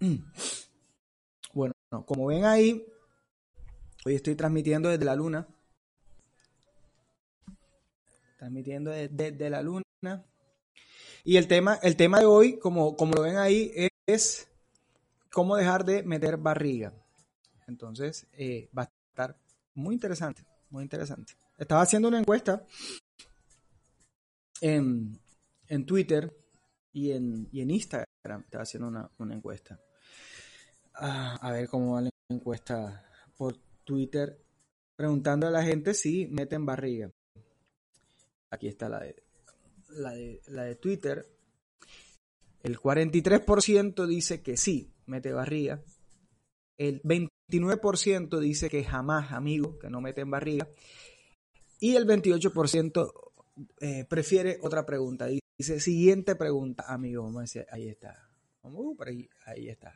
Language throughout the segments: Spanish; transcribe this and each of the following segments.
Bueno, como ven ahí, hoy estoy transmitiendo desde la luna. Transmitiendo desde, la luna. Y el tema, el tema de hoy, como, como lo ven ahí, es cómo dejar de meter barriga. Entonces, eh, va a estar muy interesante, muy interesante. Estaba haciendo una encuesta en, Twitter y en, en Instagram. Estaba haciendo una, encuesta. Ah, a ver cómo va la encuesta por Twitter. Preguntando a la gente si meten barriga. Aquí está la de, la de, la de Twitter. El 43% dice que sí, mete barriga. El 29% dice que jamás, amigo, que no meten barriga. Y el 28% eh, prefiere otra pregunta. Dice, siguiente pregunta, amigo. Vamos a decir, ahí está. Vamos, por ahí, ahí está.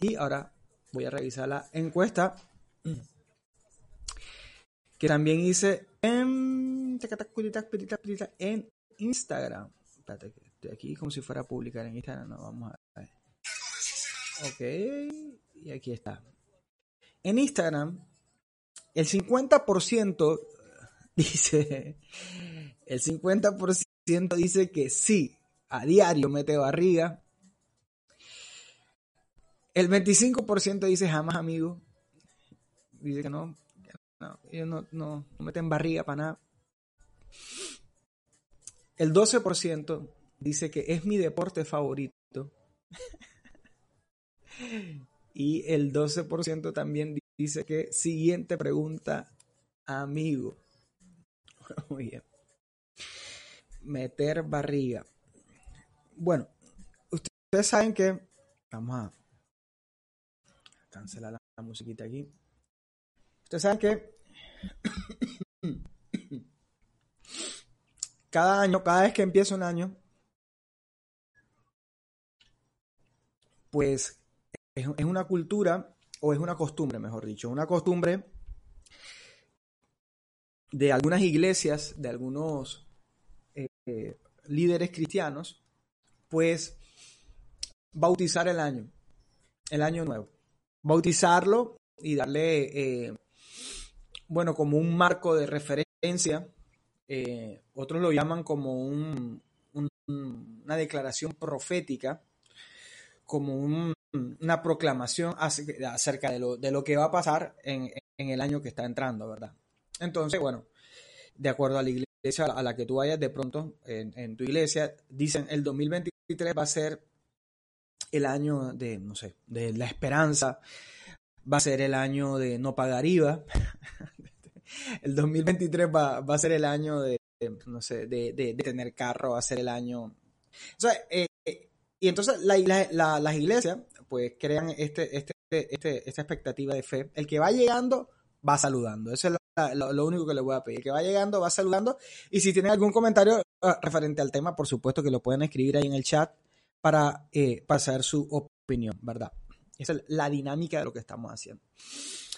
Y ahora voy a revisar la encuesta que también hice en, en Instagram. Espérate, estoy aquí como si fuera a publicar en Instagram. No, vamos a ver. Ok, y aquí está. En Instagram, el 50% dice, el 50% dice que sí, a diario mete barriga. El 25% dice jamás, amigo. Dice que no, no ellos no, no, no meten barriga para nada. El 12% dice que es mi deporte favorito. y el 12% también dice que siguiente pregunta, amigo. Muy bien. Meter barriga. Bueno, ustedes saben que. Vamos a cancelar la, musiquita aquí. Ustedes saben que. cada año, cada vez que empieza un año, pues es, una cultura, o es una costumbre, mejor dicho, una costumbre de algunas iglesias, de algunos eh, líderes cristianos, pues bautizar el año, el año nuevo. Bautizarlo y darle, eh, bueno, como un marco de referencia. Eh, otros lo llaman como una declaración profética, como una proclamación acerca de lo, de lo, que va a pasar en, en el año que está entrando, ¿verdad? Entonces, bueno, de acuerdo a la iglesia a la que tú vayas, de pronto en, tu iglesia, dicen el 2023 va a ser el año de, no sé, de la esperanza, va a ser el año de no pagar IVA, el 2023 va, va, a ser el año de, no sé, de, de, tener carro, va a ser el año... O sea, eh, y entonces las iglesias pues crean este, este, este, esta expectativa de fe. El que va llegando va saludando. Eso es lo, único que le voy a pedir. Que va llegando, va saludando. Y si tienen algún comentario ah, referente al tema, por supuesto que lo pueden escribir ahí en el chat para eh, pasar su opinión, ¿verdad? Esa es la dinámica de lo que estamos haciendo.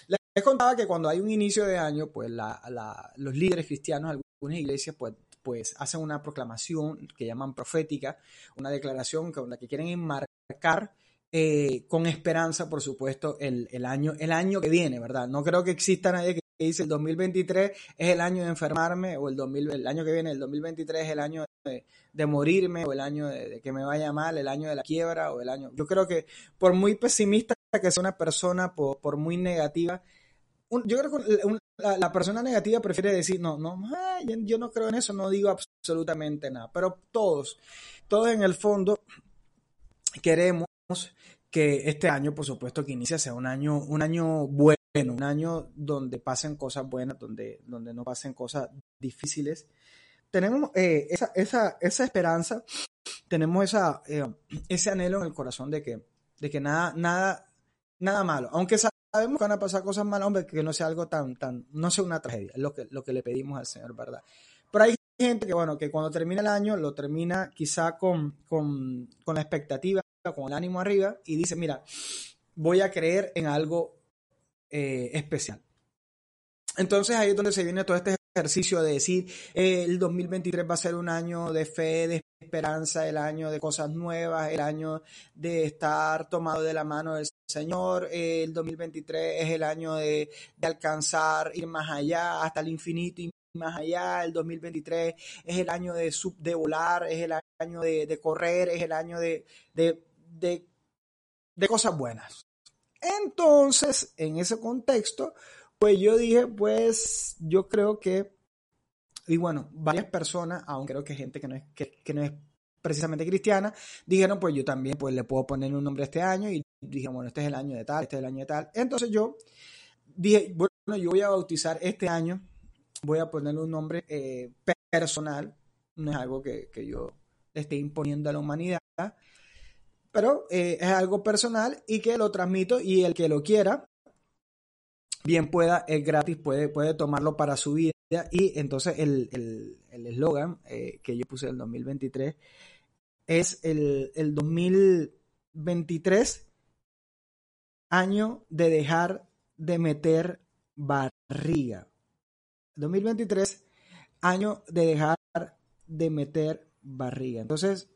Les contaba que cuando hay un inicio de año, pues los líderes cristianos, algunas iglesias, pues, pues hacen una proclamación que llaman profética, una declaración con la que quieren enmarcar eh, con esperanza, por supuesto, el, año, el año que viene, ¿verdad? No creo que exista nadie que dice el 2023 es el año de enfermarme o el, 2000, el año que viene, el 2023 es el año de, morirme o el año de, que me vaya mal, el año de la quiebra o el año... Yo creo que por muy pesimista que sea una persona, por, muy negativa, yo creo que la, persona negativa prefiere decir, no, no, yo no creo en eso, no digo absolutamente nada, pero todos, todos en el fondo queremos que este año, por supuesto, que inicia sea un año, un año bueno, un año donde pasen cosas buenas, donde, donde no pasen cosas difíciles. Tenemos eh, esa, esa, esa, esperanza, tenemos esa, eh, ese anhelo en el corazón de que, de que nada, nada, nada malo, aunque sabemos que van a pasar cosas malas, hombre, que no sea algo tan, tan, no sea una tragedia, es lo que, lo que le pedimos al Señor, ¿verdad? Pero hay gente que, bueno, que cuando termina el año lo termina quizá con, con, con la expectativa con el ánimo arriba y dice, mira, voy a creer en algo eh, especial. Entonces ahí es donde se viene todo este ejercicio de decir, eh, el 2023 va a ser un año de fe, de esperanza, el año de cosas nuevas, el año de estar tomado de la mano del Señor. El 2023 es el año de, alcanzar, ir más allá, hasta el infinito y más allá. El 2023 es el año de, sub, de volar, es el año de, correr, es el año de, de, de cosas buenas. Entonces, en ese contexto, pues yo dije, pues yo creo que, y bueno, varias personas, aunque creo que gente que no es, que, no es precisamente cristiana, dijeron, pues yo también pues le puedo poner un nombre este año y dije, bueno, este es el año de tal, este es el año de tal. Entonces yo dije, bueno, yo voy a bautizar este año, voy a ponerle un nombre eh, personal, no es algo que, que yo esté imponiendo a la humanidad, pero eh, es algo personal y que lo transmito y el que lo quiera, bien pueda, es gratis, puede, puede tomarlo para su vida. Y entonces el eslogan el, eh, que yo puse en el 2023 es el, el 2023 año de dejar de meter barriga. 2023 año de dejar de meter barriga. Entonces,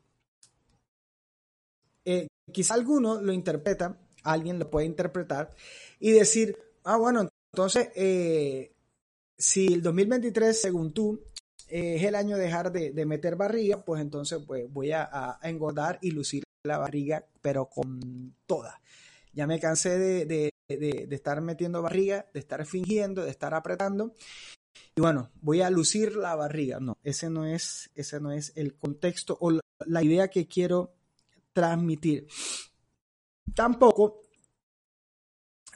eh, quizá alguno lo interpreta, alguien lo puede interpretar y decir, ah, bueno, entonces, eh, si el 2023, según tú, es el año de dejar de, meter barriga, pues entonces pues, voy a, engordar y lucir la barriga, pero con toda. Ya me cansé de, estar metiendo barriga, de estar fingiendo, de estar apretando. Y bueno, voy a lucir la barriga. No, ese no es, ese no es el contexto o la idea que quiero transmitir. Tampoco,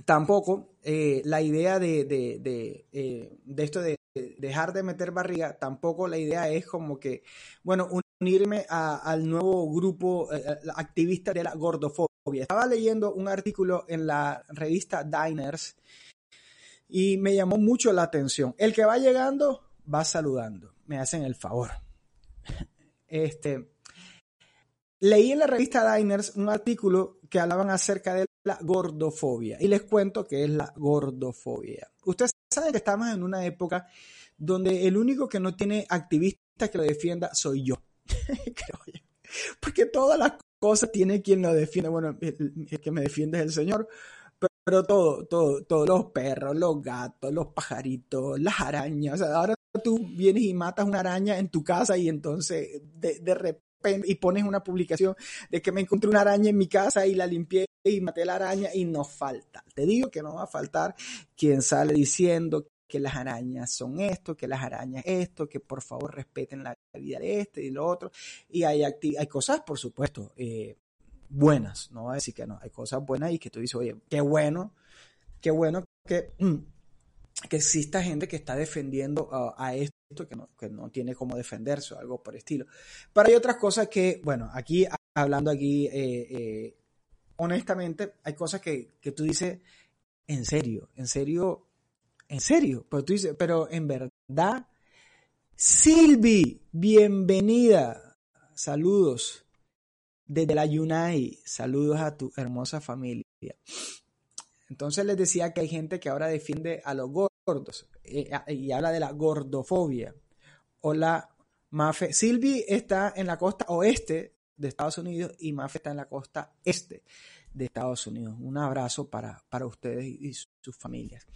tampoco eh, la idea de, de, eh, esto de dejar de meter barriga, tampoco la idea es como que, bueno, unirme al nuevo grupo eh, activista de la gordofobia. Estaba leyendo un artículo en la revista Diners y me llamó mucho la atención. El que va llegando va saludando, me hacen el favor. Este, Leí en la revista Diners un artículo que hablaban acerca de la gordofobia y les cuento qué es la gordofobia. Ustedes saben que estamos en una época donde el único que no tiene activista que lo defienda soy yo. Porque todas las cosas tiene quien lo defiende. Bueno, el, que me defiende es el Señor, pero, todo, todo, todos los perros, los gatos, los pajaritos, las arañas. O sea, ahora tú vienes y matas una araña en tu casa y entonces de, de repente y pones una publicación de que me encontré una araña en mi casa y la limpié y maté la araña y no falta. Te digo que no va a faltar quien sale diciendo que las arañas son esto, que las arañas esto, que por favor respeten la vida de este y lo otro. Y hay, hay cosas, por supuesto, eh, buenas, no voy a decir que no, hay cosas buenas y que tú dices, oye, qué bueno, qué bueno que, que exista gente que está defendiendo a esto que no, que no tiene cómo defenderse o algo por estilo. Pero hay otras cosas que, bueno, aquí hablando aquí, eh, eh, honestamente, hay cosas que, que tú dices, en serio, en serio, en serio, pero tú dices, pero en verdad, Silvi, bienvenida, saludos desde la Yunai, saludos a tu hermosa familia. Entonces les decía que hay gente que ahora defiende a los gordos eh, y habla de la gordofobia. Hola, Mafe. Silvi está en la costa oeste de Estados Unidos y Mafe está en la costa este de Estados Unidos. Un abrazo para, para ustedes y, sus familias.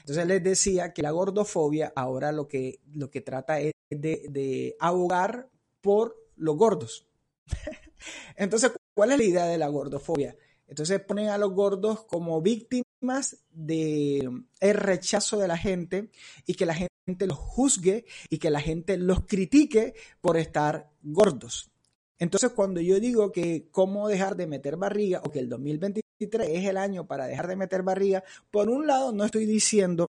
Entonces les decía que la gordofobia ahora lo que, lo que trata es de, de abogar por los gordos. Entonces, ¿cuál es la idea de la gordofobia? Entonces ponen a los gordos como víctimas del el rechazo de la gente y que la gente los juzgue y que la gente los critique por estar gordos. Entonces cuando yo digo que cómo dejar de meter barriga o que el 2023 es el año para dejar de meter barriga, por un lado no estoy diciendo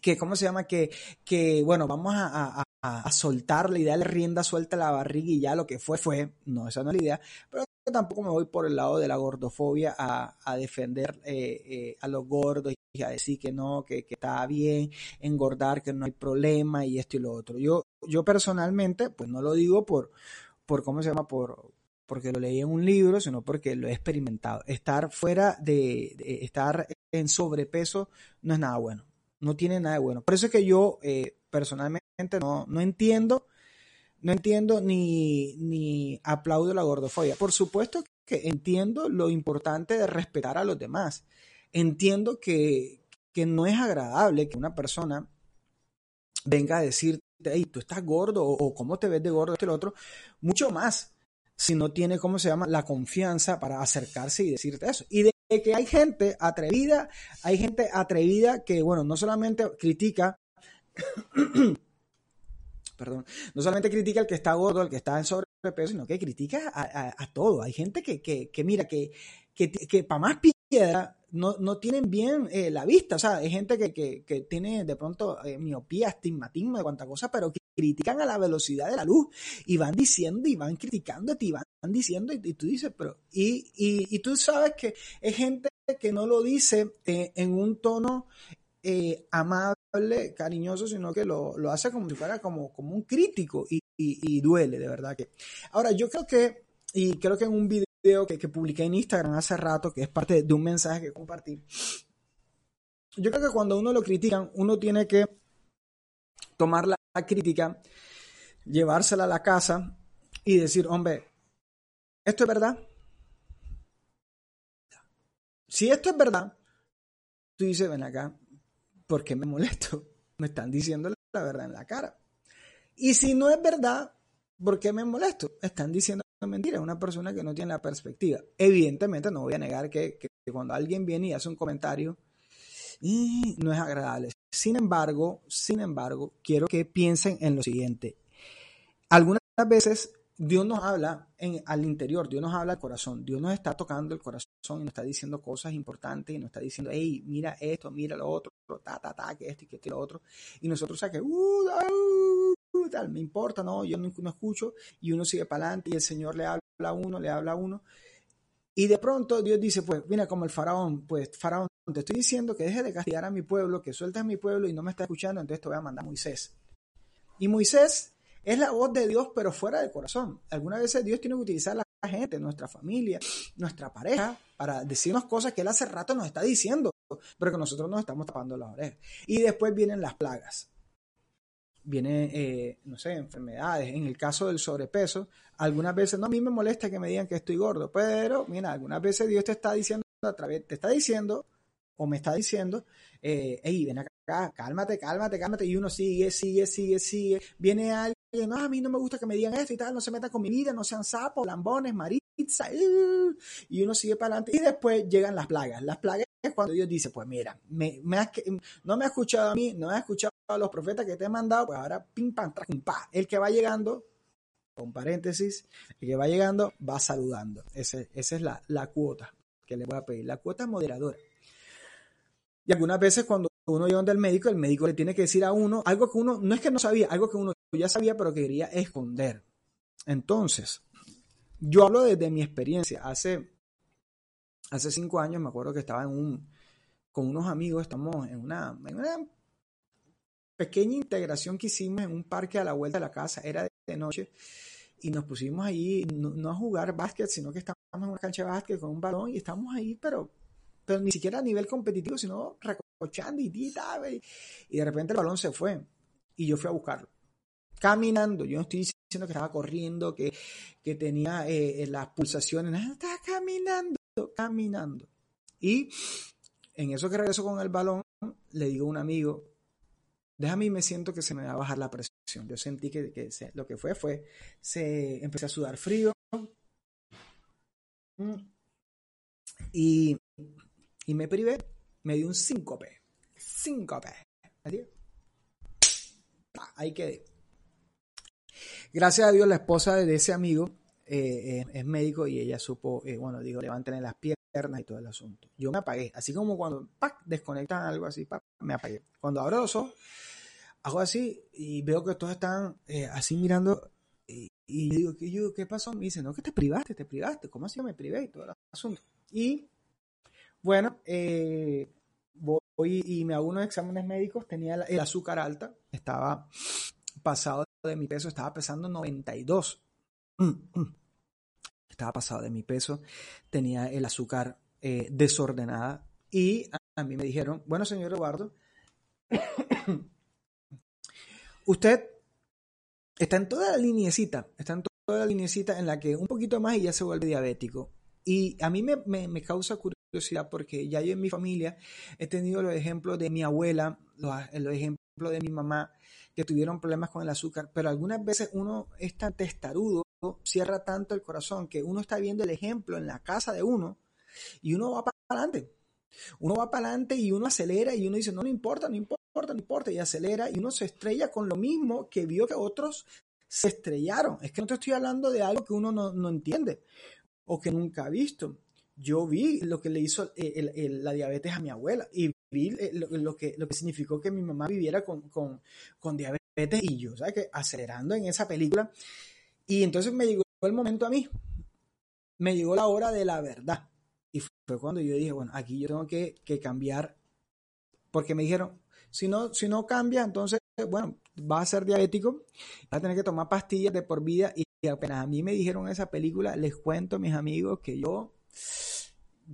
que, ¿cómo se llama? Que, que bueno, vamos a, soltar la idea de rienda suelta la barriga y ya lo que fue, fue. No, esa no es la idea. Pero tampoco me voy por el lado de la gordofobia a, defender eh, eh, a los gordos y a decir que no, que, está bien engordar, que no hay problema y esto y lo otro. Yo, yo personalmente, pues no lo digo por, por ¿cómo se llama? Por, porque lo leí en un libro, sino porque lo he experimentado. Estar fuera de, estar en sobrepeso no es nada bueno, no tiene nada de bueno. Por eso es que yo eh, personalmente no, no entiendo no entiendo ni, ni aplaudo la gordofobia. Por supuesto que entiendo lo importante de respetar a los demás. Entiendo que, que no es agradable que una persona venga a decirte, hey, tú estás gordo o, cómo te ves de gordo, este lo otro, mucho más si no tiene, ¿cómo se llama?, la confianza para acercarse y decirte eso. Y de que hay gente atrevida, hay gente atrevida que, bueno, no solamente critica, perdón, no solamente critica al que está gordo, al que está en sobrepeso, sino que critica a, todo. Hay gente que, que, que mira, que, que, para más piedra no, no tienen bien eh, la vista. O sea, hay gente que, que, que tiene de pronto eh, miopía, astigmatismo, de cuánta cosa, pero que critican a la velocidad de la luz y van diciendo y van criticando y van diciendo y, tú dices, pero, y, y, y, tú sabes que es gente que no lo dice eh, en un tono amable, cariñoso, sino que lo, lo, hace como si fuera como, como un crítico y, y, duele, de verdad que. Ahora, yo creo que, y creo que en un video que, que publiqué en Instagram hace rato, que es parte de un mensaje que compartí. Yo creo que cuando uno lo critican, uno tiene que tomar la crítica, llevársela a la casa y decir, hombre, ¿esto es verdad? Si esto es verdad, tú dices, ven acá, ¿por qué me molesto? Me están diciendo la verdad en la cara. Y si no es verdad, ¿por qué me molesto? Están diciendo mentira, una persona que no tiene la perspectiva. Evidentemente no voy a negar que, cuando alguien viene y hace un comentario, no es agradable. Sin embargo, sin embargo, quiero que piensen en lo siguiente. Algunas veces Dios nos habla en, al interior, Dios nos habla al corazón, Dios nos está tocando el corazón y nos está diciendo cosas importantes y nos está diciendo, hey, mira esto, mira lo otro, ta, ta, ta, que esto y que lo otro. Y nosotros, o que, uh, tal, me importa, no, yo no, escucho y uno sigue para adelante y el Señor le habla a uno, le habla a uno. Y de pronto Dios dice, pues mira como el faraón, pues faraón, te estoy diciendo que deje de castigar a mi pueblo, que sueltes a mi pueblo y no me está escuchando, entonces te voy a mandar a Moisés. Y Moisés es la voz de Dios, pero fuera del corazón. Algunas veces Dios tiene que utilizar a la gente, nuestra familia, nuestra pareja, para decirnos cosas que Él hace rato nos está diciendo, pero que nosotros nos estamos tapando las orejas. Y después vienen las plagas viene, eh, no sé, enfermedades. En el caso del sobrepeso, algunas veces, no, a mí me molesta que me digan que estoy gordo, pero mira, algunas veces Dios te está diciendo a través, te está diciendo o me está diciendo, eh, hey, ven acá, cálmate, cálmate, cálmate, y uno sigue, sigue, sigue, sigue. Viene alguien, no, a mí no me gusta que me digan esto y tal, no se metan con mi vida, no sean sapos, lambones, maritza, y uno sigue para adelante. Y después llegan las plagas. Las plagas es cuando Dios dice, pues mira, me, no me ha escuchado a mí, no me ha escuchado a los profetas que te he mandado, pues ahora pim, pam, pum, pa. El que va llegando, con paréntesis, el que va llegando va saludando. esa es la, la cuota que le voy a pedir, la cuota moderadora. Y algunas veces cuando uno llega donde el médico, el médico le tiene que decir a uno algo que uno, no es que no sabía, algo que uno ya sabía, pero que quería esconder. Entonces, yo hablo desde mi experiencia. Hace, hace cinco años me acuerdo que estaba en un, con unos amigos, estamos en una, pequeña integración que hicimos en un parque a la vuelta de la casa, era de noche, y nos pusimos ahí, no, a jugar básquet, sino que estábamos en una cancha de básquet con un balón y estamos ahí, pero, pero ni siquiera a nivel competitivo, sino recochando y, de repente el balón se fue y yo fui a buscarlo. Caminando, yo no estoy diciendo que estaba corriendo, que, que tenía eh, las pulsaciones, estaba caminando, caminando. Y en eso que regreso con el balón, le digo a un amigo, déjame y me siento que se me va a bajar la presión. Yo sentí que, que lo que fue fue, se empecé a sudar frío y, y me privé, me dio un síncope, síncope. Ahí quedé. Gracias a Dios la esposa de ese amigo eh, eh, es médico y ella supo, eh, bueno, digo, levanten las piernas y todo el asunto. Yo me apagué, así como cuando desconectan algo así, me apagué. Cuando abro los ojos, hago así y veo que todos están así mirando y, digo, ¿qué, yo, ¿qué pasó? Me dice, no, que te privaste, te privaste, ¿cómo así me privé y todo el asunto? Y bueno, voy y me hago unos exámenes médicos, tenía el azúcar alta, estaba pasado de mi peso, estaba pesando 92. Estaba pasado de mi peso, tenía el azúcar eh, desordenada y a mí me dijeron, bueno, señor Eduardo, usted está en toda la linecita, está en toda la linecita en la que un poquito más y ya se vuelve diabético. Y a mí me, me, causa curiosidad porque ya yo en mi familia he tenido los ejemplos de mi abuela, los, los ejemplos de mi mamá, que tuvieron problemas con el azúcar, pero algunas veces uno es tan testarudo, cierra tanto el corazón, que uno está viendo el ejemplo en la casa de uno y uno va para adelante. Uno va para adelante y uno acelera y uno dice, no, no importa, no importa, no importa, y acelera y uno se estrella con lo mismo que vio que otros se estrellaron. Es que no te estoy hablando de algo que uno no, entiende o que nunca ha visto. Yo vi lo que le hizo la diabetes a mi abuela y vi eh, lo, que, lo que significó que mi mamá viviera con, con diabetes y yo, ¿sabes? Que acelerando en esa película. Y entonces me llegó el momento a mí. Me llegó la hora de la verdad. Y fue cuando yo dije, bueno, aquí yo tengo que, cambiar, porque me dijeron, si no, si no cambia, entonces, bueno, va a ser diabético, va a tener que tomar pastillas de por vida. Y apenas a mí me dijeron esa película, les cuento, mis amigos, que yo,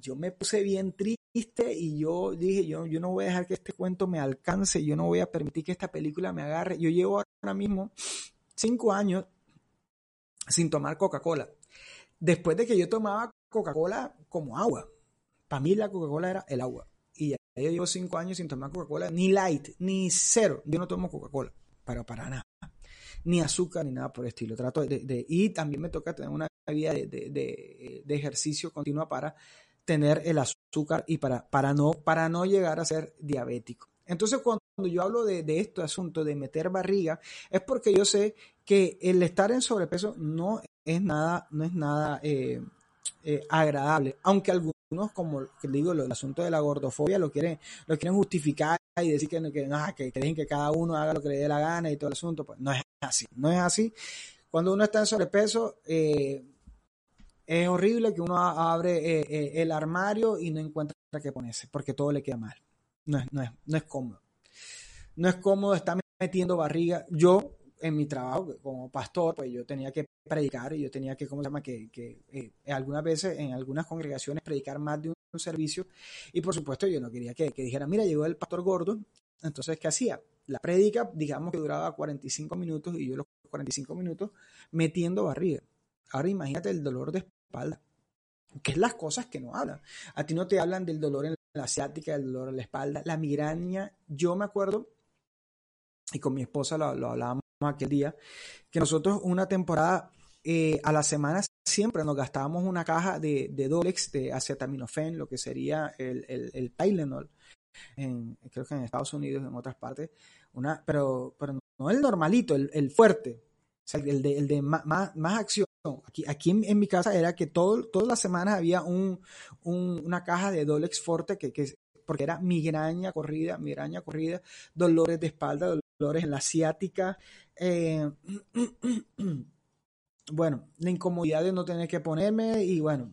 yo me puse bien triste y yo dije, yo, yo no voy a dejar que este cuento me alcance, yo no voy a permitir que esta película me agarre. Yo llevo ahora mismo cinco años sin tomar Coca-Cola. Después de que yo tomaba Coca-Cola como agua. Para mí la Coca-Cola era el agua. Y yo llevo cinco años sin tomar Coca-Cola, ni light, ni cero. Yo no tomo Coca-Cola, pero para nada. Ni azúcar, ni nada por el estilo. Trato de, y también me toca tener una vida de, ejercicio continua para tener el azúcar y para, para, no, para no llegar a ser diabético. Entonces, cuando yo hablo de, de este asunto de meter barriga, es porque yo sé que el estar en sobrepeso no es nada, no es nada eh, eh, agradable, aunque algunos, como digo, el asunto de la gordofobia lo quieren, lo quieren justificar y decir que, que, que, que dejen que cada uno haga lo que le dé la gana y todo el asunto, pues no es así, no es así. Cuando uno está en sobrepeso, eh, es horrible que uno abre el armario y no encuentra qué ponerse, porque todo le queda mal. No es, no es, no es cómodo. No es cómodo estar metiendo barriga. Yo, en mi trabajo como pastor, pues yo tenía que predicar y yo tenía que, ¿cómo se llama? Que, que eh, algunas veces en algunas congregaciones predicar más de un, servicio y por supuesto yo no quería que, que dijeran, mira, llegó el pastor gordo, entonces, ¿qué hacía? La prédica, digamos que duraba 45 minutos y yo los 45 minutos metiendo barriga. Ahora imagínate el dolor de espalda, que es las cosas que no hablan. A ti no te hablan del dolor en la asiática, del dolor en la espalda, la migraña. Yo me acuerdo, y con mi esposa lo, lo hablábamos aquel día, que nosotros una temporada eh, a la semana siempre nos gastábamos una caja de, de Dolex de acetaminofén, lo que sería el, el, Tylenol, en, creo que en Estados Unidos, en otras partes, una, pero, pero no el normalito, el, el fuerte, el de, el de más, más, acción. Aquí, aquí en, mi casa era que todo, todas las semanas había un, un, una caja de Dolex Forte que, que, porque era migraña corrida, migraña corrida, dolores de espalda, dolores en la asiática. Eh, bueno, la incomodidad de no tener que ponerme y bueno,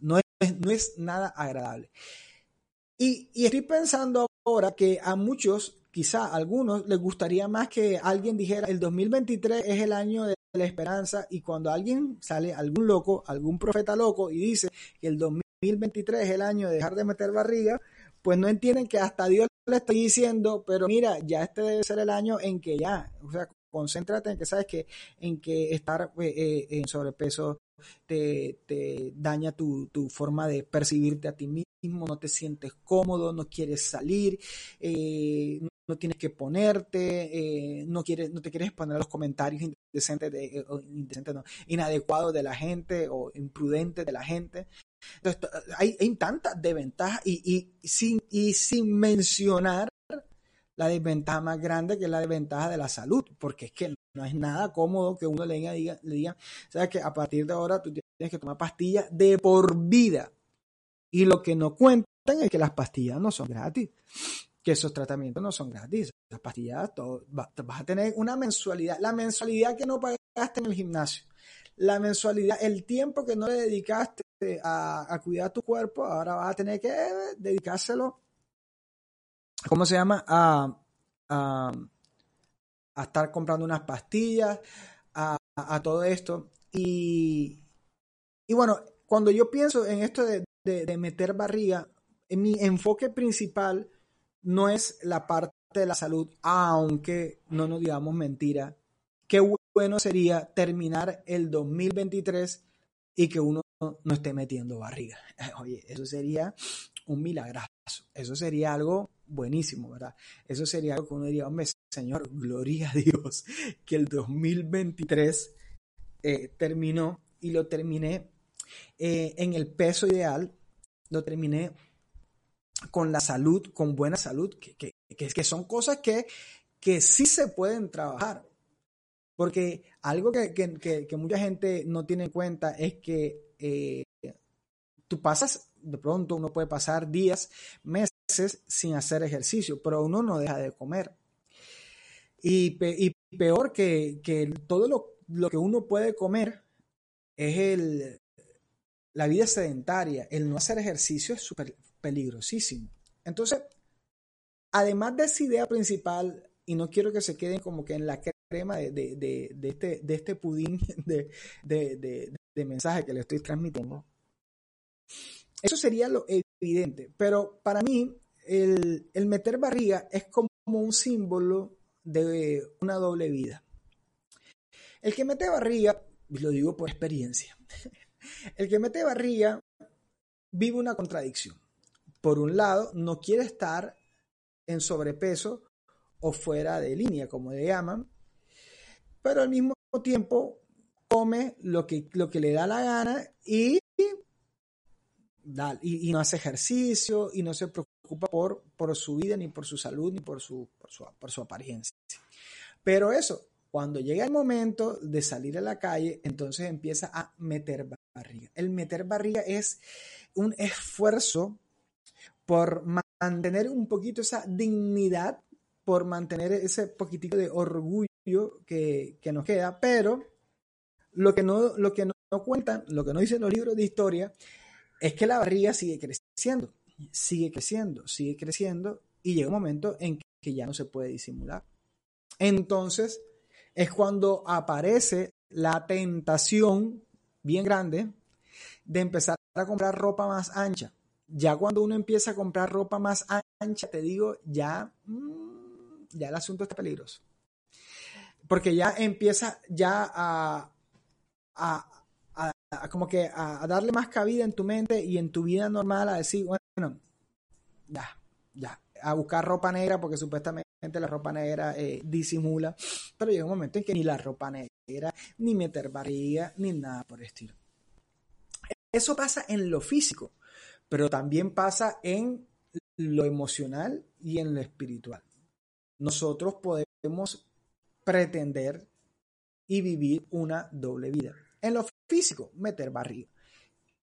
no, es, no es nada agradable. Y, y, estoy pensando ahora que a muchos, quizá a algunos, les gustaría más que alguien dijera el 2023 es el año de la esperanza y cuando alguien sale, algún loco, algún profeta loco y dice que el 2023 es el año de dejar de meter barriga, pues no entienden que hasta Dios le está diciendo, pero mira, ya este debe ser el año en que ya, o sea, concéntrate en que sabes que en que estar eh, eh, en sobrepeso te, te daña tu, tu, forma de percibirte a ti mismo, no te sientes cómodo, no quieres salir, eh, no tienes que ponerte, no quieres, no te quieres poner a los comentarios indecentes, de, indecentes no, inadecuados de la gente o imprudentes de la gente. Entonces, hay, hay tantas desventajas y, y, sin, y sin mencionar la desventaja más grande que es la desventaja de la salud, porque es que no es nada cómodo que uno le diga, le diga, sabes que a partir de ahora tú tienes que tomar pastillas de por vida. Y lo que no cuentan es que las pastillas no son gratis, que esos tratamientos no son gratis. Las pastillas, todo, vas a tener una mensualidad, la mensualidad que no pagaste en el gimnasio, la mensualidad, el tiempo que no le dedicaste a, a cuidar tu cuerpo, ahora vas a tener que dedicárselo ¿cómo se llama? A, estar comprando unas pastillas, a, todo esto. Y, y, bueno, cuando yo pienso en esto de, meter barriga, en mi enfoque principal no es la parte de la salud, aunque no nos digamos mentira. Qué bueno sería terminar el 2023 y que uno no esté metiendo barriga. Oye, eso sería un milagrazo. Eso sería algo buenísimo, ¿verdad? Eso sería algo que uno diría, hombre, Señor, gloria a Dios, que el 2023 eh, terminó y lo terminé eh, en el peso ideal, lo terminé con la salud, con buena salud, que, que, que son cosas que, que sí se pueden trabajar. Porque algo que, mucha gente no tiene en cuenta es que eh, tú pasas, de pronto uno puede pasar días, meses sin hacer ejercicio, pero uno no deja de comer. Y, peor que, todo lo, que uno puede comer es el, la vida sedentaria. El no hacer ejercicio es súper peligrosísimo. Entonces, además de esa idea principal, y no quiero que se queden como que en la crema de, de, este, de este pudín de, mensaje que le estoy transmitiendo. Eso sería lo evidente, pero para mí el, el meter barriga es como un símbolo de una doble vida. El que mete barriga, lo digo por experiencia, el que mete barriga vive una contradicción. Por un lado, no quiere estar en sobrepeso o fuera de línea, como le llaman, pero al mismo tiempo come lo que, lo que le da la gana y, y, no hace ejercicio y no se preocupa por, por su vida, ni por su salud, ni por su, por su, por su apariencia. Pero eso, cuando llega el momento de salir a la calle, entonces empieza a meter barriga. El meter barriga es un esfuerzo por mantener un poquito esa dignidad, por mantener ese poquitito de orgullo que, nos queda, pero lo que, no, lo que no, cuentan, lo que no dicen los libros de historia, es que la barriga sigue creciendo, sigue creciendo, sigue creciendo, y llega un momento en que ya no se puede disimular. Entonces es cuando aparece la tentación bien grande de empezar a comprar ropa más ancha. Ya cuando uno empieza a comprar ropa más ancha, te digo, ya, mm, ya el asunto está peligroso. Porque ya empieza ya a, como que a, darle más cabida en tu mente y en tu vida normal a decir, bueno, ya, ya, a buscar ropa negra porque supuestamente la ropa negra eh, disimula, pero llega un momento en que ni la ropa negra, ni meter barriga, ni nada por el estilo. Eso pasa en lo físico, pero también pasa en lo emocional y en lo espiritual. Nosotros podemos pretender y vivir una doble vida. En lo físico, meter barriga.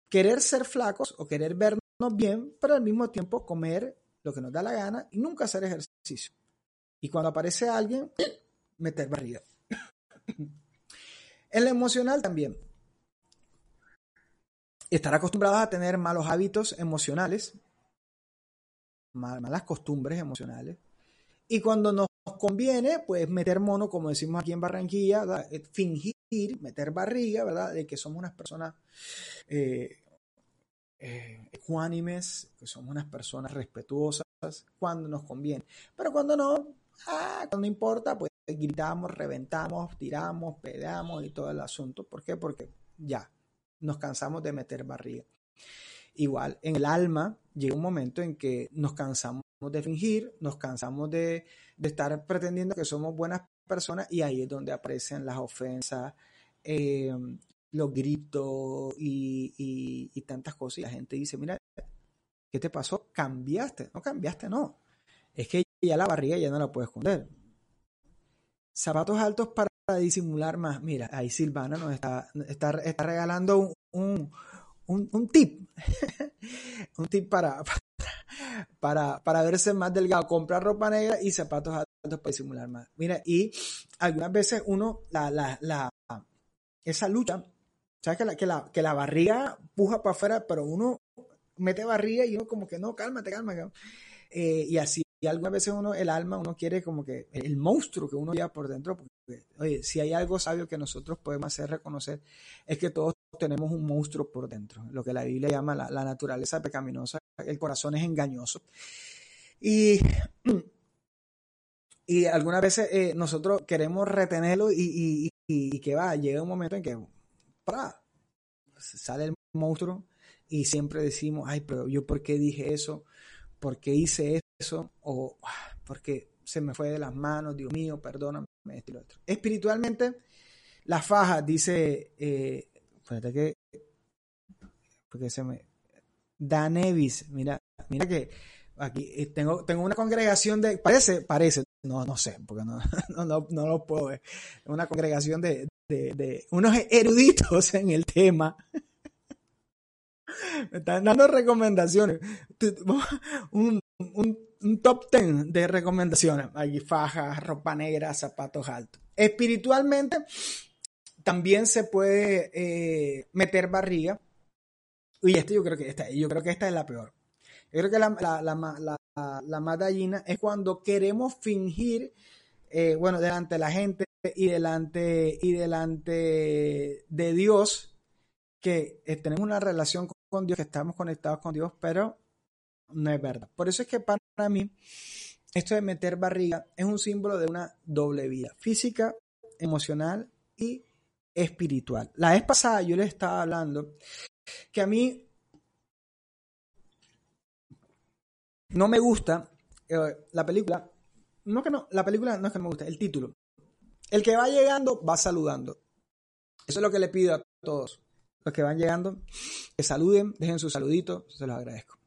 Querer ser flacos o querer vernos bien, pero al mismo tiempo comer lo que nos da la gana y nunca hacer ejercicio. Y cuando aparece alguien, meter barriga. En lo emocional también. Estar acostumbrados a tener malos hábitos emocionales, malas costumbres emocionales. Y cuando nos conviene, pues meter mono, como decimos aquí en Barranquilla, eh, fingir, meter barriga, ¿verdad? De que somos unas personas eh, eh, ecuánimes, que somos unas personas respetuosas, cuando nos conviene. Pero cuando no, ah, cuando no importa, pues gritamos, reventamos, tiramos, peleamos y todo el asunto. ¿Por qué? Porque ya, nos cansamos de meter barriga. Igual, en el alma llega un momento en que nos cansamos de fingir, nos cansamos de, estar pretendiendo que somos buenas personas y ahí es donde aparecen las ofensas, eh, los gritos y, tantas cosas. Y la gente dice, mira, ¿qué te pasó? ¿Cambiaste? No cambiaste, no. Es que ya la barriga ya no la puedes esconder. Zapatos altos para disimular más. Mira, ahí Silvana nos está, está, regalando un, un tip. un tip para, para, para verse más delgado, comprar ropa negra y zapatos altos para disimular más. Mira, y algunas veces uno, la, la, la, esa lucha, sabes que la, que la, que la barriga puja para afuera, pero uno mete barriga y uno como que no, cálmate, cálmate. Eh, y así, y algunas veces uno, el alma, uno quiere como que el monstruo que uno lleva por dentro, porque, oye, si hay algo sabio que nosotros podemos hacer reconocer, es que todos tenemos un monstruo por dentro, lo que la Biblia llama la, naturaleza pecaminosa, el corazón es engañoso. Y, y algunas veces eh, nosotros queremos retenerlo y, y, que va, llega un momento en que para, sale el monstruo y siempre decimos, ay, pero yo por qué dije eso, por qué hice eso, o ah, porque se me fue de las manos, Dios mío, perdóname, esto y lo otro. Espiritualmente, la faja dice, eh, que, porque se me, Danevis, mira, mira que aquí eh, tengo, tengo una congregación de, parece, parece, no, no sé, porque no, no, no, lo puedo ver, una congregación de, de unos eruditos en el tema. Me están dando recomendaciones. Un, un, top ten de recomendaciones. Aquí fajas, ropa negra, zapatos altos. Espiritualmente, también se puede eh, meter barriga. Y este yo creo que esta, yo creo que esta es la peor. Yo creo que la, la, la, la, más gallina es cuando queremos fingir, eh, bueno, delante de la gente y delante, y delante de Dios, que tenemos una relación con Dios, que estamos conectados con Dios, pero no es verdad. Por eso es que para mí, esto de meter barriga es un símbolo de una doble vida, física, emocional y espiritual. La vez pasada yo les estaba hablando que a mí no me gusta eh, la película, no que no, la película no es que no me gusta, el título. El que va llegando va saludando. Eso es lo que le pido a todos los que van llegando, que saluden, dejen su saludito, se los agradezco.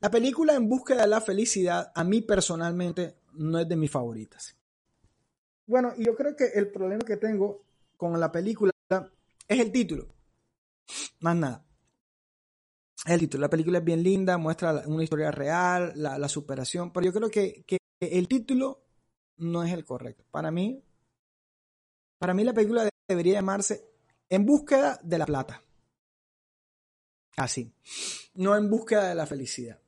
La película En búsqueda de la felicidad, a mí personalmente, no es de mis favoritas. Bueno, y yo creo que el problema que tengo con la película es el título. Más nada. El título. La película es bien linda, muestra una historia real, la, superación, pero yo creo que, que, el título no es el correcto. Para mí, para mí la película debería llamarse En búsqueda de la plata. Así. No en búsqueda de la felicidad.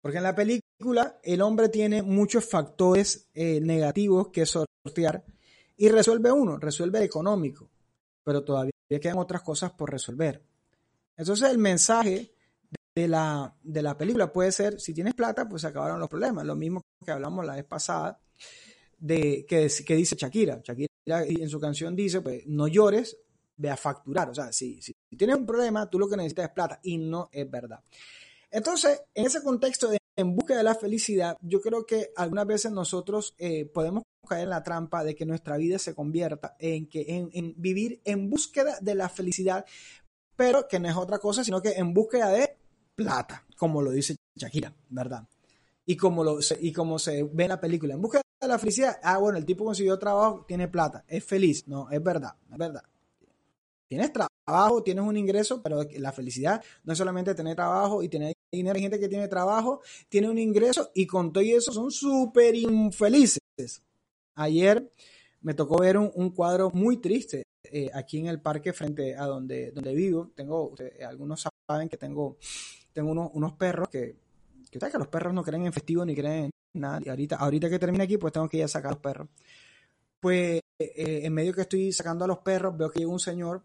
Porque en la película el hombre tiene muchos factores eh, negativos que sortear y resuelve uno, resuelve el económico, pero todavía quedan otras cosas por resolver. Entonces el mensaje de la, de la película puede ser, si tienes plata, pues acabaron los problemas. Lo mismo que hablamos la vez pasada de que, que dice Shakira. Shakira en su canción dice, pues no llores, ve a facturar. O sea, si, tienes un problema, tú lo que necesitas es plata y no es verdad. Entonces, en ese contexto de en busca de la felicidad, yo creo que algunas veces nosotros eh, podemos caer en la trampa de que nuestra vida se convierta en, que, en, vivir en búsqueda de la felicidad, pero que no es otra cosa, sino que en búsqueda de plata, como lo dice Shakira, ¿verdad? Y como, lo, y como se ve en la película, en búsqueda de la felicidad, ah, bueno, el tipo consiguió trabajo, tiene plata, es feliz, no, es verdad, es verdad. Tienes trabajo, tienes un ingreso, pero la felicidad no es solamente tener trabajo y tener dinero. Hay gente que tiene trabajo, tiene un ingreso y con todo y eso son súper infelices. Ayer me tocó ver un, cuadro muy triste eh, aquí en el parque frente a donde, donde vivo. Tengo, algunos saben que tengo, tengo unos, perros que, que, que los perros no creen en festivo ni creen en nada. Y ahorita, ahorita que termine aquí, pues tengo que ir a sacar a los perros. Pues eh, en medio que estoy sacando a los perros, veo que llega un señor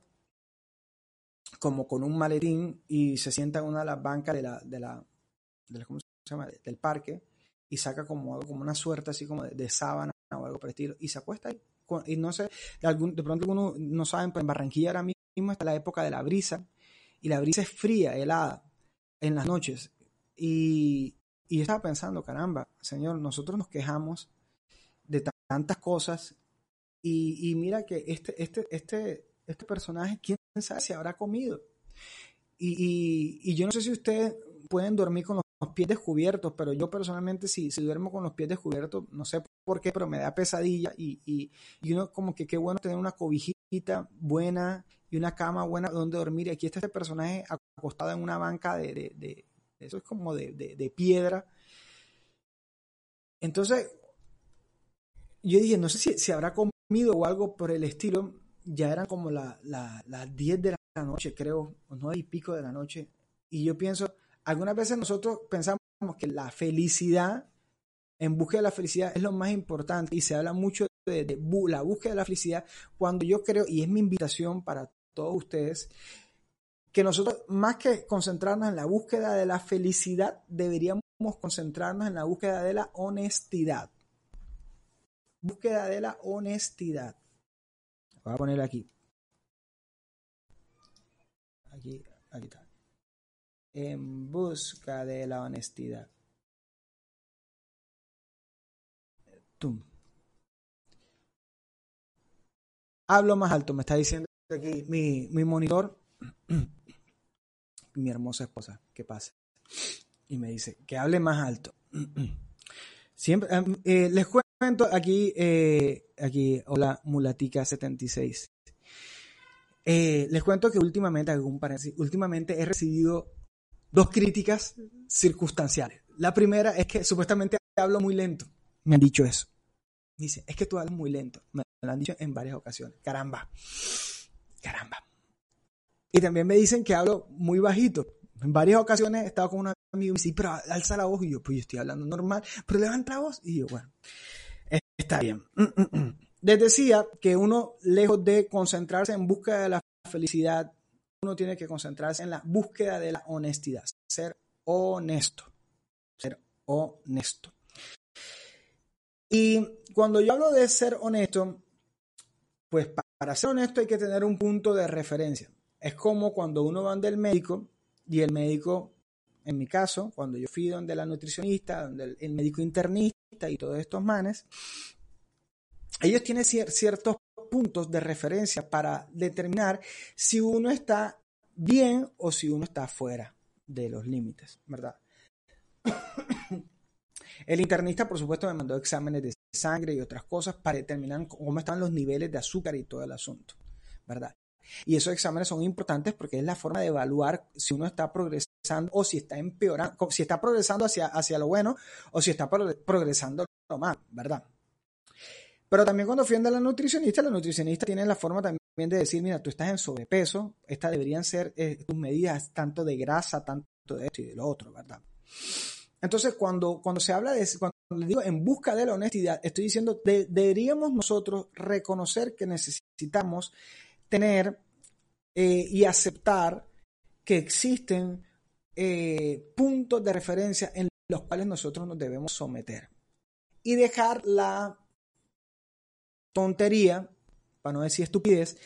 como con un maletín y se sienta en una de las bancas de la, de la, del parque y saca como, como una suerte así como de, sábana o algo por el estilo y se acuesta ahí. Y no sé, de, algún, de pronto uno no saben, pero en Barranquilla ahora mismo está la época de la brisa y la brisa es fría, helada en las noches. Y, y estaba pensando, caramba, Señor, nosotros nos quejamos de tantas cosas y, y mira que este, este, este, este personaje, quién sabe si habrá comido. Y, yo no sé si ustedes pueden dormir con los pies descubiertos, pero yo personalmente si, si duermo con los pies descubiertos, no sé por qué, pero me da pesadilla y, y, uno como que qué bueno tener una cobijita buena y una cama buena donde dormir. Y aquí está este personaje acostado en una banca de, de, eso es como de, piedra. Entonces, yo dije, no sé si, si habrá comido o algo por el estilo, ya eran como las la, 10 de la noche, creo, o 9 y pico de la noche. Y yo pienso, algunas veces nosotros pensamos que la felicidad, en búsqueda de la felicidad, es lo más importante y se habla mucho de la búsqueda de la felicidad, cuando yo creo, y es mi invitación para todos ustedes, que nosotros, más que concentrarnos en la búsqueda de la felicidad, deberíamos concentrarnos en la búsqueda de la honestidad. Búsqueda de la honestidad. Voy a poner aquí. Aquí, aquí está. En busca de la honestidad. Tum. Hablo más alto, me está diciendo aquí mi, mi monitor. mi hermosa esposa, ¿qué pasa? Y me dice que hable más alto. Siempre, em, eh, les cuento aquí, eh, aquí, hola, Mulatica76. Eh, les cuento que últimamente, algún últimamente he recibido dos críticas circunstanciales. La primera es que supuestamente hablo muy lento. Me han dicho eso. Dice, es que tú hablas muy lento. Me lo han dicho en varias ocasiones. Caramba. Caramba. Y también me dicen que hablo muy bajito. En varias ocasiones he estado con un amigo y me dice, pero alza la voz. Y yo, pues yo estoy hablando normal, pero levanta la voz. Y yo, bueno, está bien. Les decía que uno, lejos de concentrarse en búsqueda de la felicidad, uno tiene que concentrarse en la búsqueda de la honestidad. Ser honesto. Ser honesto. Y cuando yo hablo de ser honesto, pues para ser honesto hay que tener un punto de referencia. Es como cuando uno va del médico y el médico, en mi caso, cuando yo fui donde la nutricionista, donde el, médico internista y todos estos manes, ellos tienen ciertos puntos de referencia para determinar si uno está bien o si uno está fuera de los límites, ¿verdad? El internista, por supuesto, me mandó exámenes de sangre y otras cosas para determinar cómo están los niveles de azúcar y todo el asunto, ¿verdad? Y esos exámenes son importantes porque es la forma de evaluar si uno está progresando o si está empeorando, si está progresando hacia, hacia lo bueno o si está progresando lo mal, ¿verdad? Pero también cuando fui a la nutricionista, la nutricionista tiene la forma también de decir, mira, tú estás en sobrepeso, estas deberían ser eh, tus medidas tanto de grasa, tanto de esto y de lo otro, ¿verdad? Entonces, cuando, cuando se habla de, cuando digo en busca de la honestidad, estoy diciendo, deberíamos nosotros reconocer que necesitamos tener eh, y aceptar que existen eh, puntos de referencia en los cuales nosotros nos debemos someter y dejar la tontería, para no decir estupidez,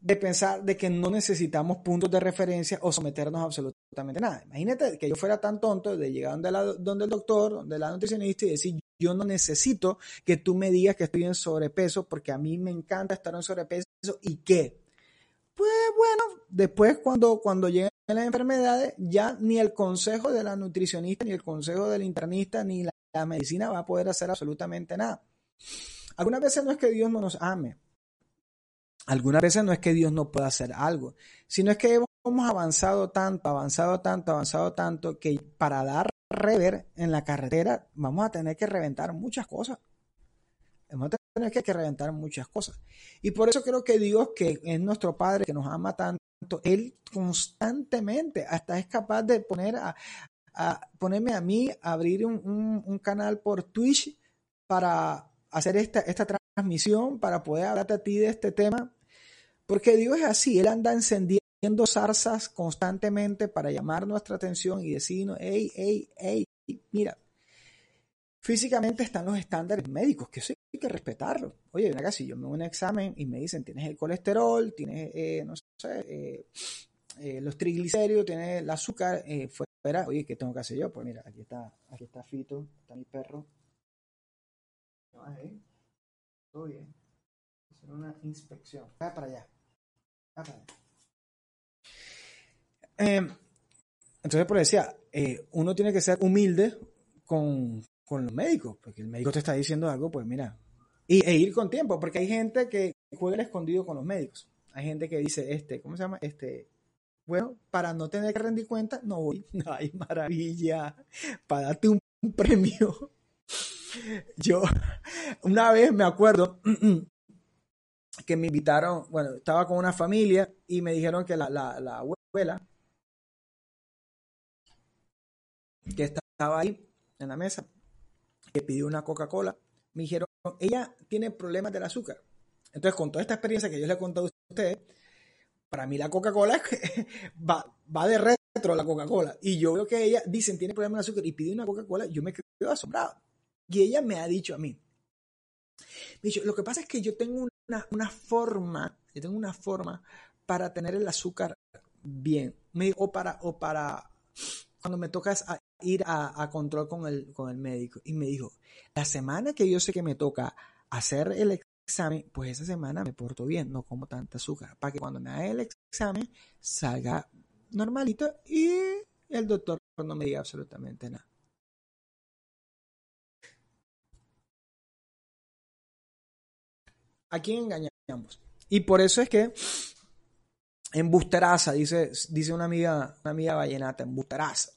de pensar de que no necesitamos puntos de referencia o someternos a absolutamente nada. Imagínate que yo fuera tan tonto de llegar donde, la, donde el doctor, donde la nutricionista y decir, yo no necesito que tú me digas que estoy en sobrepeso porque a mí me encanta estar en sobrepeso y qué. Pues bueno, después cuando, cuando lleguen las enfermedades, ya ni el consejo de la nutricionista, ni el consejo del internista, ni la, la medicina va a poder hacer absolutamente nada. Algunas veces no es que Dios no nos ame, algunas veces no es que Dios no pueda hacer algo, sino es que hemos avanzado tanto, avanzado tanto, avanzado tanto, que para dar rever en la carretera vamos a tener que reventar muchas cosas. Vamos a tener que, reventar muchas cosas. Y por eso creo que Dios, que es nuestro Padre, que nos ama tanto, Él constantemente hasta es capaz de poner a, ponerme a mí a abrir un, canal por Twitch para hacer esta, esta transmisión, para poder hablarte a ti de este tema porque Dios es así, Él anda encendiendo zarzas constantemente para llamar nuestra atención y decirnos, hey, hey, hey, mira, físicamente están los estándares médicos, que eso hay que respetarlo. Oye, si yo me hago un examen y me dicen, tienes el colesterol, tienes, eh, no sé, eh, eh, los triglicéridos, tienes el azúcar, fuera, oye, ¿qué tengo que hacer yo? Pues mira, aquí está, aquí está Fito, está mi perro. Todo bien. Hacer una inspección. Va para allá. Eh, entonces, por decía, eh, uno tiene que ser humilde con, los médicos, porque el médico te está diciendo algo, pues mira, y, e ir con tiempo, porque hay gente que juega el escondido con los médicos. Hay gente que dice, este, ¿cómo se llama? Este, bueno, para no tener que rendir cuenta, no voy. Ay, maravilla, para darte un premio. Yo, una vez me acuerdo, que me invitaron, bueno, estaba con una familia y me dijeron que la, la, abuela que estaba ahí en la mesa, que pidió una Coca-Cola, me dijeron, ella tiene problemas del azúcar. Entonces, con toda esta experiencia que yo le he contado a ustedes, para mí la Coca-Cola va, va de retro la Coca-Cola. Y yo veo que ella, dicen, tiene problemas de azúcar y pide una Coca-Cola, yo me quedo asombrado. Y ella me ha dicho a mí, me dicho, lo que pasa es que yo tengo una, una forma, yo tengo una forma para tener el azúcar bien. o para, o para cuando me toca ir a, control con el, con el médico. Y me dijo, la semana que yo sé que me toca hacer el examen, pues esa semana me porto bien, no como tanta azúcar, para que cuando me haga el examen salga normalito y el doctor no me diga absolutamente nada. ¿A quién engañamos? Y por eso es que embusteraza, dice, dice una amiga, una amiga vallenata, embusteraza.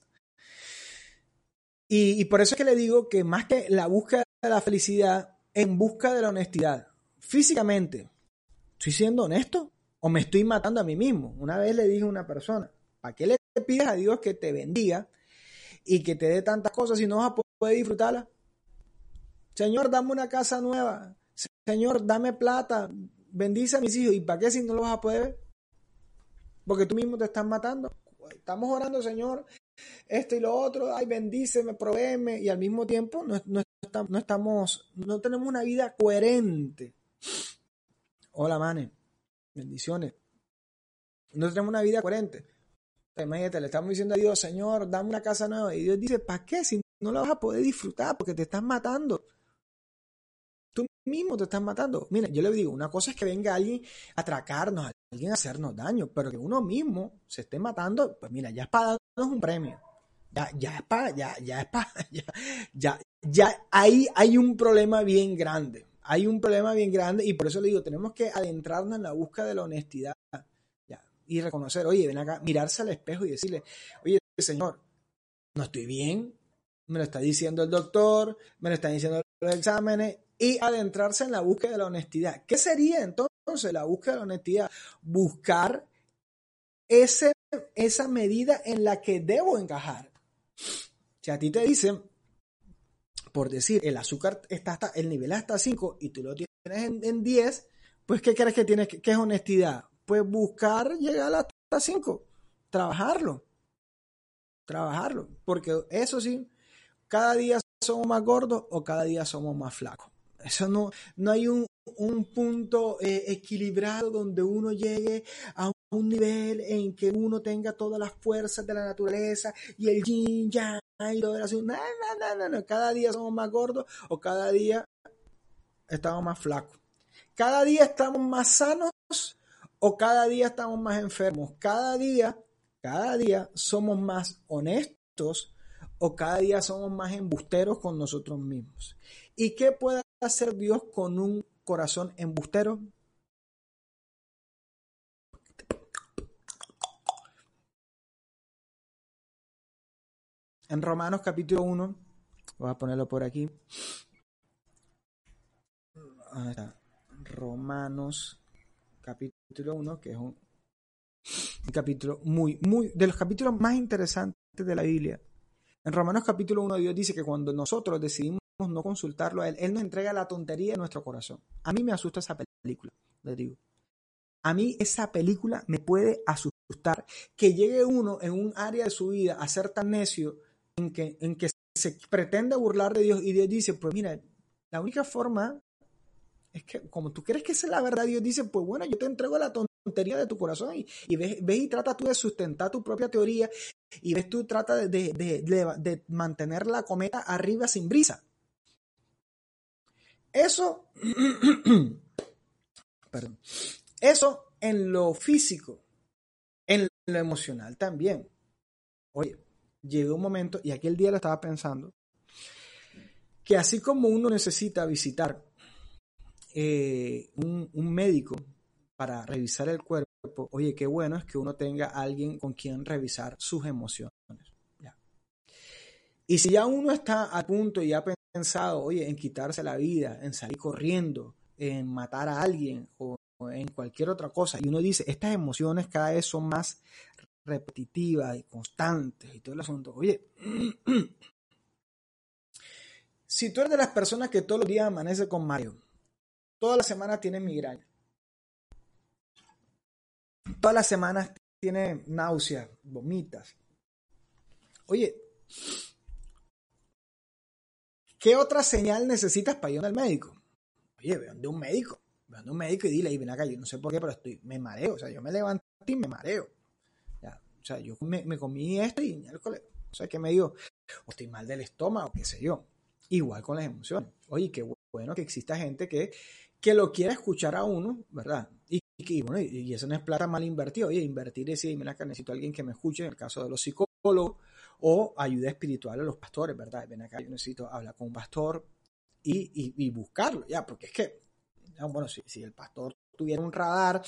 Y, y por eso es que le digo que más que la búsqueda de la felicidad, en busca de la honestidad. Físicamente, ¿estoy siendo honesto o me estoy matando a mí mismo? Una vez le dije a una persona, ¿para qué le pides a Dios que te bendiga y que te dé tantas cosas si no vas a poder disfrutarla? Señor, dame una casa nueva. Señor, dame plata. Bendice a mis hijos. ¿Y para qué si no lo vas a poder ver? Porque tú mismo te estás matando. Estamos orando, Señor, esto y lo otro. Ay, bendíceme, provéeme. Y al mismo tiempo no, estamos, no tenemos una vida coherente. Hola, Mane. Bendiciones. No tenemos una vida coherente. Imagínate, le estamos diciendo a Dios, Señor, dame una casa nueva. Y Dios dice, ¿para qué? Si no la vas a poder disfrutar porque te estás matando. Tú mismo te estás matando. Mira, yo le digo, una cosa es que venga alguien a atracarnos, alguien a hacernos daño, pero que uno mismo se esté matando, pues mira, ya es para darnos un premio. Ya, ya es para, ya, ya es para, ya, ya, ya ahí hay un problema bien grande. Hay un problema bien grande y por eso le digo, tenemos que adentrarnos en la búsqueda de la honestidad y reconocer, oye, ven acá, mirarse al espejo y decirle, oye, señor, no estoy bien, me lo está diciendo el doctor, me lo están diciendo los exámenes, y adentrarse en la búsqueda de la honestidad. ¿Qué sería entonces la búsqueda de la honestidad? Buscar ese, esa medida en la que debo encajar. Si a ti te dicen, por decir, el azúcar está hasta, el nivel hasta 5 y tú lo tienes en, en 10, pues ¿qué crees que tienes? ¿Qué es honestidad? pues buscar llegar hasta 5, trabajarlo, trabajarlo, porque eso sí, cada día somos más gordos o cada día somos más flacos. Eso no, no hay un, punto eh, equilibrado donde uno llegue a un nivel en que uno tenga todas las fuerzas de la naturaleza y el yin yang y todo eso. No, no, no, no, cada día somos más gordos o cada día estamos más flacos. Cada día estamos más sanos o cada día estamos más enfermos, cada día, cada día somos más honestos o cada día somos más embusteros con nosotros mismos. ¿Y qué puede hacer Dios con un corazón embustero? En Romanos capítulo 1, voy a ponerlo por aquí. Romanos capítulo 1, que es un, capítulo muy, muy, de los capítulos más interesantes de la Biblia. En Romanos capítulo 1 Dios dice que cuando nosotros decidimos no consultarlo a Él, Él nos entrega la tontería de nuestro corazón. A mí me asusta esa película, le digo. A mí esa película me puede asustar. Que llegue uno en un área de su vida a ser tan necio en que, en que se pretende burlar de Dios y Dios dice, pues mira, la única forma es que como tú crees que esa es la verdad, Dios dice, pues bueno, yo te entrego la tontería de tu corazón y, ves, y trata tú de sustentar tu propia teoría y ves tú trata de, de, mantener la cometa arriba sin brisa. Eso, perdón, eso en lo físico, en lo emocional también. Oye, llegó un momento, y aquel día lo estaba pensando, que así como uno necesita visitar eh, un, médico para revisar el cuerpo, oye, qué bueno es que uno tenga alguien con quien revisar sus emociones. Y si ya uno está a punto y ha pensado, oye, en quitarse la vida, en salir corriendo, en matar a alguien o, en cualquier otra cosa, y uno dice, estas emociones cada vez son más repetitivas y constantes y todo el asunto, oye, si tú eres de las personas que todos los días amanece con Mario, Todas las semanas tiene migraña. Todas las semanas tiene náuseas, vomitas. Oye, ¿qué otra señal necesitas para ir al médico? Oye, ve de un médico. ve a un médico y dile, y ven acá, yo no sé por qué, pero estoy, me mareo, o sea, yo me levanto y me mareo. O sea, yo me, comí esto y miércoles, o sea, que me dio, o estoy mal del estómago, qué sé yo. Igual con las emociones. Oye, qué bueno que exista gente que, que lo quiera escuchar a uno, ¿verdad? Y, y, bueno, y, eso no es plata mal invertida. Oye, invertir y decir, mira, que necesito a alguien que me escuche, en el caso de los psicólogos, o ayuda espiritual a los pastores, ¿verdad? Ven acá, yo necesito hablar con un pastor y, y buscarlo, ya, porque es que, bueno, si, si el pastor tuviera un radar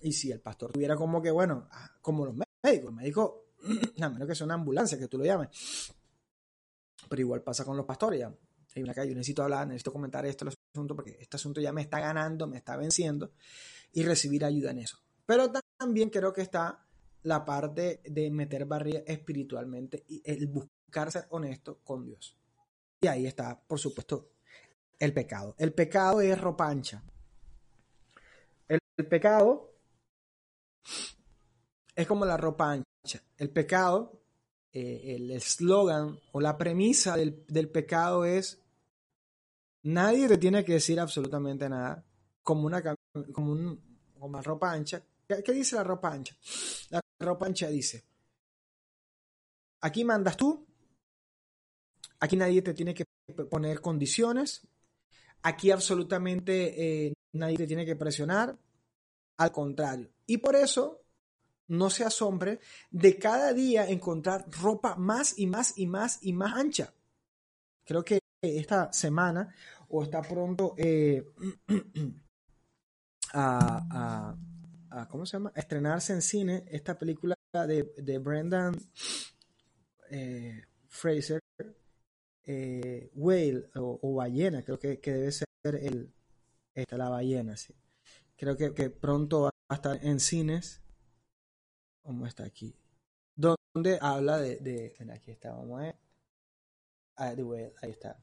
y si el pastor tuviera como que, bueno, ah, como los médicos, el médico, a menos que sea una ambulancia, que tú lo llames, pero igual pasa con los pastores, ya. Hay una yo necesito hablar, necesito comentar esto, el asunto, porque este asunto ya me está ganando, me está venciendo, y recibir ayuda en eso. Pero también creo que está la parte de meter barriga espiritualmente y el buscar ser honesto con Dios. Y ahí está, por supuesto, el pecado. El pecado es ropa ancha. El, pecado es como la ropa ancha. El pecado, eh, el eslogan o la premisa del, pecado es nadie te tiene que decir absolutamente nada como una, como, una ropa ancha. ¿Qué, dice la ropa ancha? Ropa ancha dice, aquí mandas tú, aquí nadie te tiene que poner condiciones, aquí absolutamente eh, nadie te tiene que presionar, al contrario. Y por eso no se asombre de cada día encontrar ropa más y más y más y más ancha. Creo que esta semana o está pronto eh, a, ¿cómo se llama? estrenarse en cine esta película de, de Brendan eh, Fraser, eh, Whale o, Ballena, creo que, debe ser el, esta, la ballena, sí. Creo que, pronto va a estar en cines. ¿Cómo está aquí? Donde habla de, de aquí está, vamos a ver. Ah, ahí está.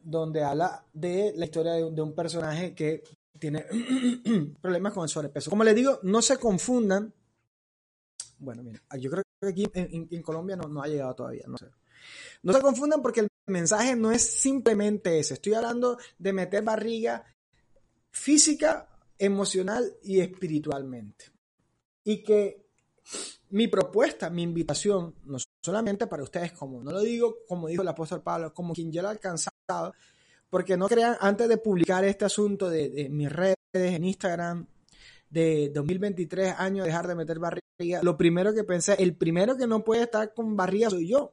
Donde habla de la historia de, de un personaje que tiene problemas con el sobrepeso. Como les digo, no se confundan. Bueno, mira, yo creo que aquí en, Colombia no, ha llegado todavía, no sé. No se confundan porque el mensaje no es simplemente ese. Estoy hablando de meter barriga física, emocional y espiritualmente. Y que mi propuesta, mi invitación, no solamente para ustedes, como no lo digo como dijo el apóstol Pablo, como quien ya lo ha alcanzado, porque no crean, antes de publicar este asunto de, mis redes en Instagram, de 2023 años dejar de meter barriga, lo primero que pensé, el primero que no puede estar con barriga soy yo.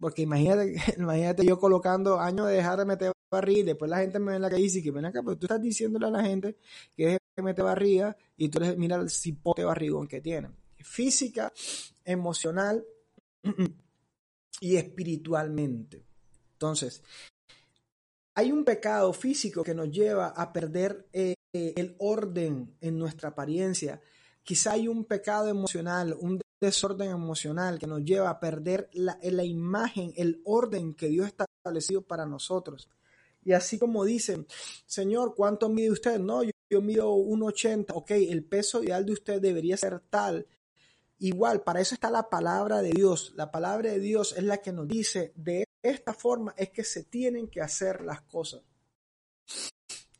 Porque imagínate, imagínate yo colocando años de dejar de meter barriga y después la gente me ve en la calle y dice que ven acá, pero tú estás diciéndole a la gente que deje de meter barriga y tú les mira el cipote barrigón que tienen. Física, emocional y espiritualmente. Entonces, hay un pecado físico que nos lleva a perder eh, el orden en nuestra apariencia. Quizá hay un pecado emocional, un desorden emocional que nos lleva a perder la, la imagen, el orden que Dios ha establecido para nosotros. Y así como dicen, Señor, ¿cuánto mide usted? No, yo, yo mido 1,80. Ok, el peso ideal de usted debería ser tal. Igual, para eso está la palabra de Dios. La palabra de Dios es la que nos dice de esta forma es que se tienen que hacer las cosas.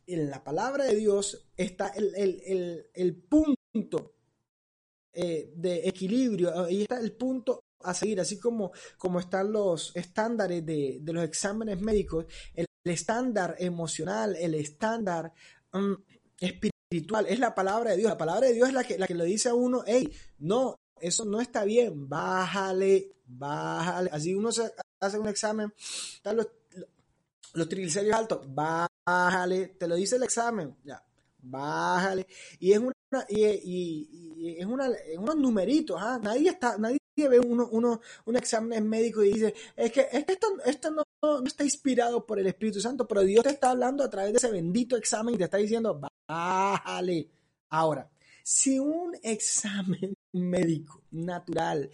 En la palabra de Dios está el, punto eh, de equilibrio, y está el punto a seguir, así como, como están los estándares de, los exámenes médicos, el, estándar emocional, el estándar mm, espiritual, es la palabra de Dios. La palabra de Dios es la que, la que le dice a uno, hey, no, eso no está bien, bájale, bájale. Así uno se hace un examen, están los, los triglicéridos altos, bájale, te lo dice el examen, ya, bájale. Y es una, y, es una, unos numeritos, ¿ah? nadie está, nadie ve uno, uno, un examen médico y dice, es que, es que esto, esto no, no, está inspirado por el Espíritu Santo, pero Dios te está hablando a través de ese bendito examen y te está diciendo, bájale. Ahora, si un examen médico natural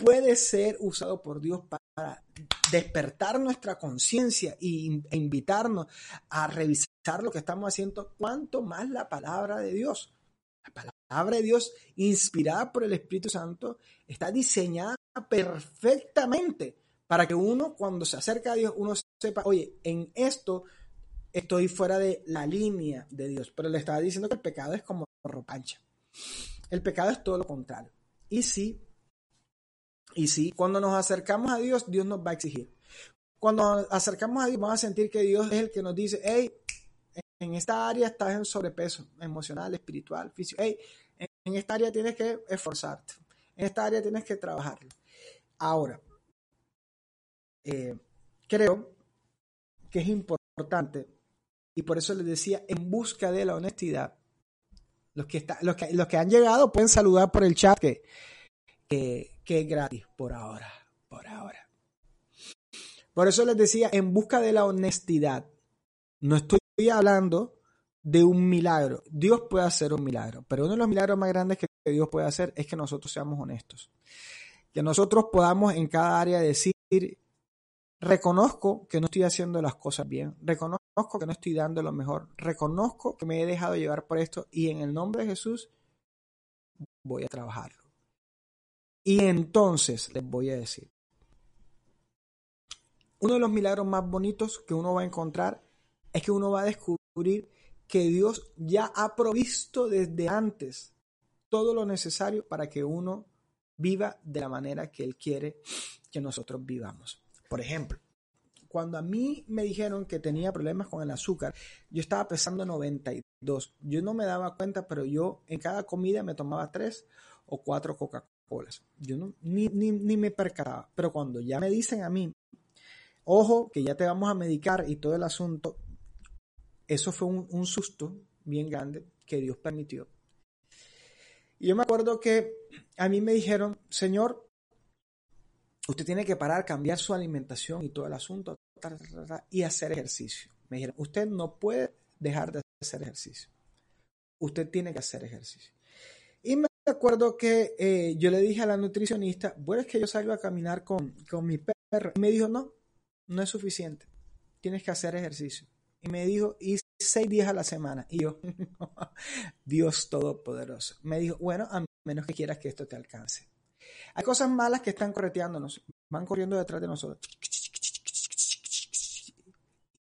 puede ser usado por Dios para despertar nuestra conciencia e invitarnos a revisar lo que estamos haciendo, cuanto más la palabra de Dios. La palabra de Dios, inspirada por el Espíritu Santo, está diseñada perfectamente para que uno, cuando se acerca a Dios, uno sepa, oye, en esto estoy fuera de la línea de Dios. Pero le estaba diciendo que el pecado es como ropancha. El pecado es todo lo contrario. Y sí, y sí, cuando nos acercamos a Dios, Dios nos va a exigir. Cuando nos acercamos a Dios, vamos a sentir que Dios es el que nos dice, hey, en esta área estás en sobrepeso emocional, espiritual, físico. Hey, en esta área tienes que esforzarte. En esta área tienes que trabajar. Ahora, eh, creo que es importante y por eso les decía, en busca de la honestidad, los que, los que, los que han llegado pueden saludar por el chat que, es gratis por ahora, por ahora. Por eso les decía, en busca de la honestidad, no estoy hablando de un milagro. Dios puede hacer un milagro, pero uno de los milagros más grandes que Dios puede hacer es que nosotros seamos honestos. Que nosotros podamos en cada área decir, reconozco que no estoy haciendo las cosas bien, reconozco que no estoy dando lo mejor, reconozco que me he dejado llevar por esto y en el nombre de Jesús voy a trabajarlo. Y entonces les voy a decir, uno de los milagros más bonitos que uno va a encontrar es que uno va a descubrir que Dios ya ha provisto desde antes todo lo necesario para que uno viva de la manera que Él quiere que nosotros vivamos. Por ejemplo, cuando a mí me dijeron que tenía problemas con el azúcar, yo estaba pesando 92. Yo no me daba cuenta, pero yo en cada comida me tomaba tres o cuatro Coca-Colas. Yo no, ni, ni, ni me percataba. Pero cuando ya me dicen a mí, ojo, que ya te vamos a medicar y todo el asunto, eso fue un, susto bien grande que Dios permitió. Y yo me acuerdo que a mí me dijeron, Señor, usted tiene que parar, cambiar su alimentación y todo el asunto y hacer ejercicio. Me dijeron, usted no puede dejar de hacer ejercicio. Usted tiene que hacer ejercicio. Y me acuerdo que eh, yo le dije a la nutricionista, bueno, es que yo salgo a caminar con, con mi perro. Y me dijo, no, no es suficiente. Tienes que hacer ejercicio. Y me dijo, y seis días a la semana. Y yo, Dios Todopoderoso. Me dijo, bueno, a menos que quieras que esto te alcance. Hay cosas malas que están correteándonos, van corriendo detrás de nosotros.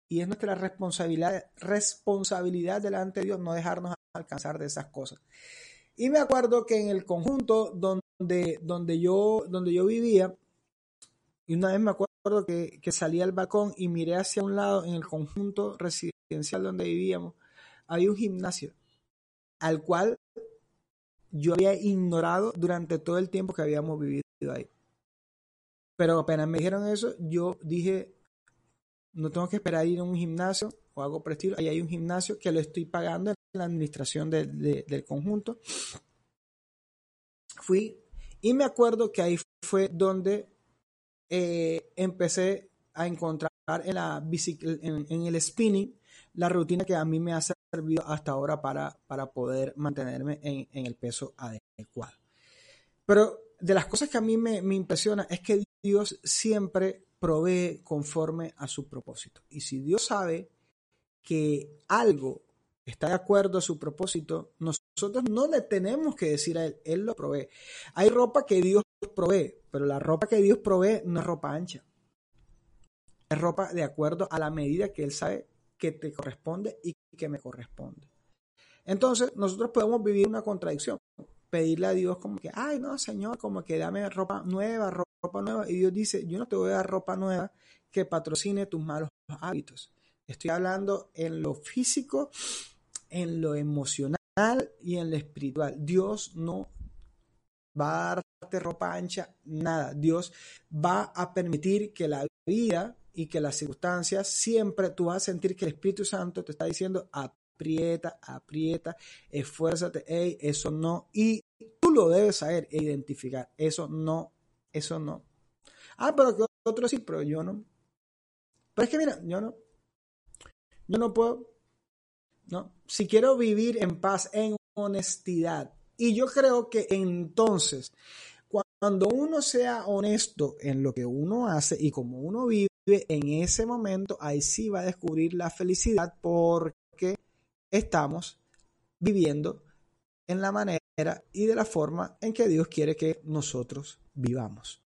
Y es nuestra responsabilidad, responsabilidad delante de Dios no dejarnos alcanzar de esas cosas. Y me acuerdo que en el conjunto donde, donde, yo, donde yo vivía, y una vez me acuerdo que, que salí al balcón y miré hacia un lado en el conjunto residencial donde vivíamos, había un gimnasio al cual yo había ignorado durante todo el tiempo que habíamos vivido ahí. Pero apenas me dijeron eso, yo dije, no tengo que esperar ir a un gimnasio o algo por estilo. Ahí hay un gimnasio que lo estoy pagando la administración del conjunto. Fui y me acuerdo que ahí fue donde eh, empecé a encontrar en, la en, el spinning la rutina que a mí me ha servido hasta ahora para, para poder mantenerme en, el peso adecuado. Pero de las cosas que a mí me impresiona es que Dios siempre provee conforme a su propósito. Y si Dios sabe que algo está de acuerdo a su propósito, nosotros no le tenemos que decir a Él, Él lo provee. Hay ropa que Dios provee, pero la ropa que Dios provee no es ropa ancha. Es ropa de acuerdo a la medida que Él sabe que te corresponde y que me corresponde. Entonces, nosotros podemos vivir una contradicción. Pedirle a Dios como que, ay, no, Señor, como que dame ropa nueva, ropa nueva. Y Dios dice, yo no te voy a dar ropa nueva que patrocine tus malos hábitos. Estoy hablando en lo físico, en lo emocional y en lo espiritual. Dios no va a darte ropa ancha, nada. Dios va a permitir que la vida y que las circunstancias siempre tú vas a sentir que el Espíritu Santo te está diciendo aprieta, aprieta, esfuérzate, hey, eso no. Y tú lo debes saber e identificar. Eso no, eso no. Ah, pero que otro sí, pero yo no. Pero es que mira, yo no. Yo no puedo. No. Si quiero vivir en paz, en honestidad, y yo creo que entonces, cuando uno sea honesto en lo que uno hace y como uno vive, en ese momento, ahí sí va a descubrir la felicidad porque estamos viviendo en la manera y de la forma en que Dios quiere que nosotros vivamos.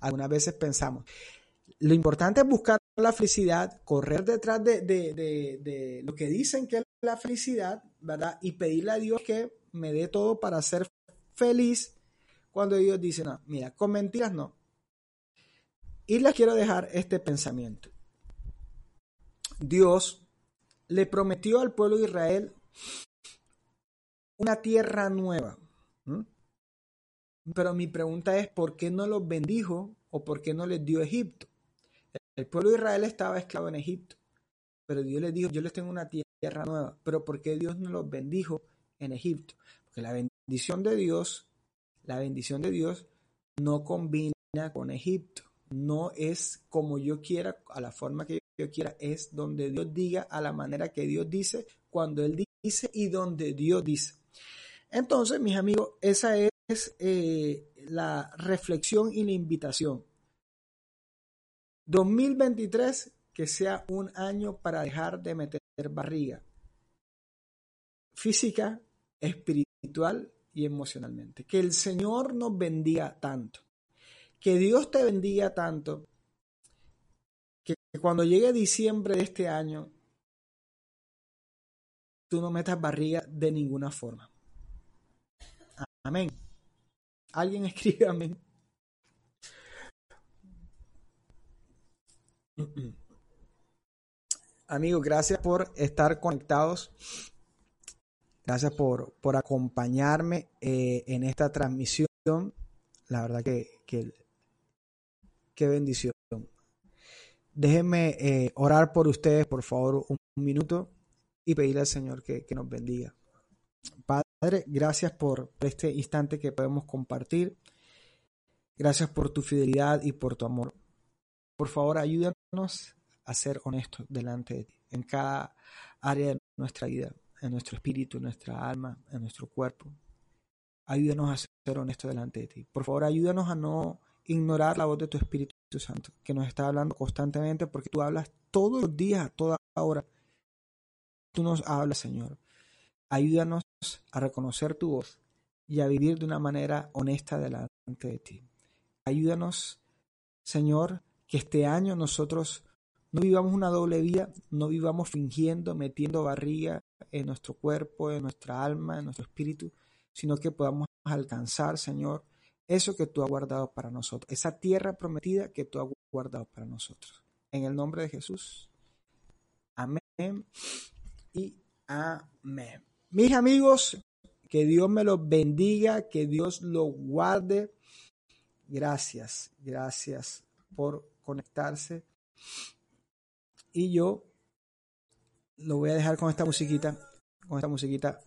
Algunas veces pensamos, lo importante es buscar la felicidad, correr detrás de, de, lo que dicen que es la felicidad, ¿verdad? Y pedirle a Dios que me dé todo para ser feliz cuando Dios dice, no, mira, con mentiras no. Y les quiero dejar este pensamiento. Dios le prometió al pueblo de Israel una tierra nueva. Pero mi pregunta es, ¿por qué no los bendijo o por qué no les dio Egipto? El pueblo de Israel estaba esclavo en Egipto, pero Dios les dijo, yo les tengo una tierra nueva. Pero ¿por qué Dios no los bendijo en Egipto? Porque la bendición de Dios, la bendición de Dios no combina con Egipto. No es como yo quiera, a la forma que yo quiera, es donde Dios diga, a la manera que Dios dice, cuando Él dice y donde Dios dice. Entonces, mis amigos, esa es eh, la reflexión y la invitación. 2023 que sea un año para dejar de meter barriga física, espiritual y emocionalmente. Que el Señor nos bendiga tanto. Que Dios te bendiga tanto. Que cuando llegue diciembre de este año, tú no metas barriga de ninguna forma. Amén. Alguien escribe. Amigos, gracias por estar conectados. Gracias por, por acompañarme eh, en esta transmisión. La verdad que, que bendición. Déjenme eh, orar por ustedes, por favor, un, minuto y pedirle al Señor que, que nos bendiga. Padre, gracias por este instante que podemos compartir. Gracias por tu fidelidad y por tu amor. Por favor, ayúdanos a ser honestos delante de ti, en cada área de nuestra vida, en nuestro espíritu, en nuestra alma, en nuestro cuerpo. Ayúdanos a ser honestos delante de ti. Por favor, ayúdanos a no ignorar la voz de tu Espíritu Santo, que nos está hablando constantemente, porque tú hablas todos los días, a toda hora. Tú nos hablas, Señor. Ayúdanos a reconocer tu voz y a vivir de una manera honesta delante de ti. Ayúdanos, Señor, que este año nosotros no vivamos una doble vida, no vivamos fingiendo, metiendo barriga en nuestro cuerpo, en nuestra alma, en nuestro espíritu, sino que podamos alcanzar, Señor, eso que tú has guardado para nosotros, esa tierra prometida que tú has guardado para nosotros. En el nombre de Jesús. Amén y amén. Mis amigos, que Dios me los bendiga, que Dios los guarde. Gracias, gracias por conectarse. Y yo lo voy a dejar con esta musiquita, con esta musiquita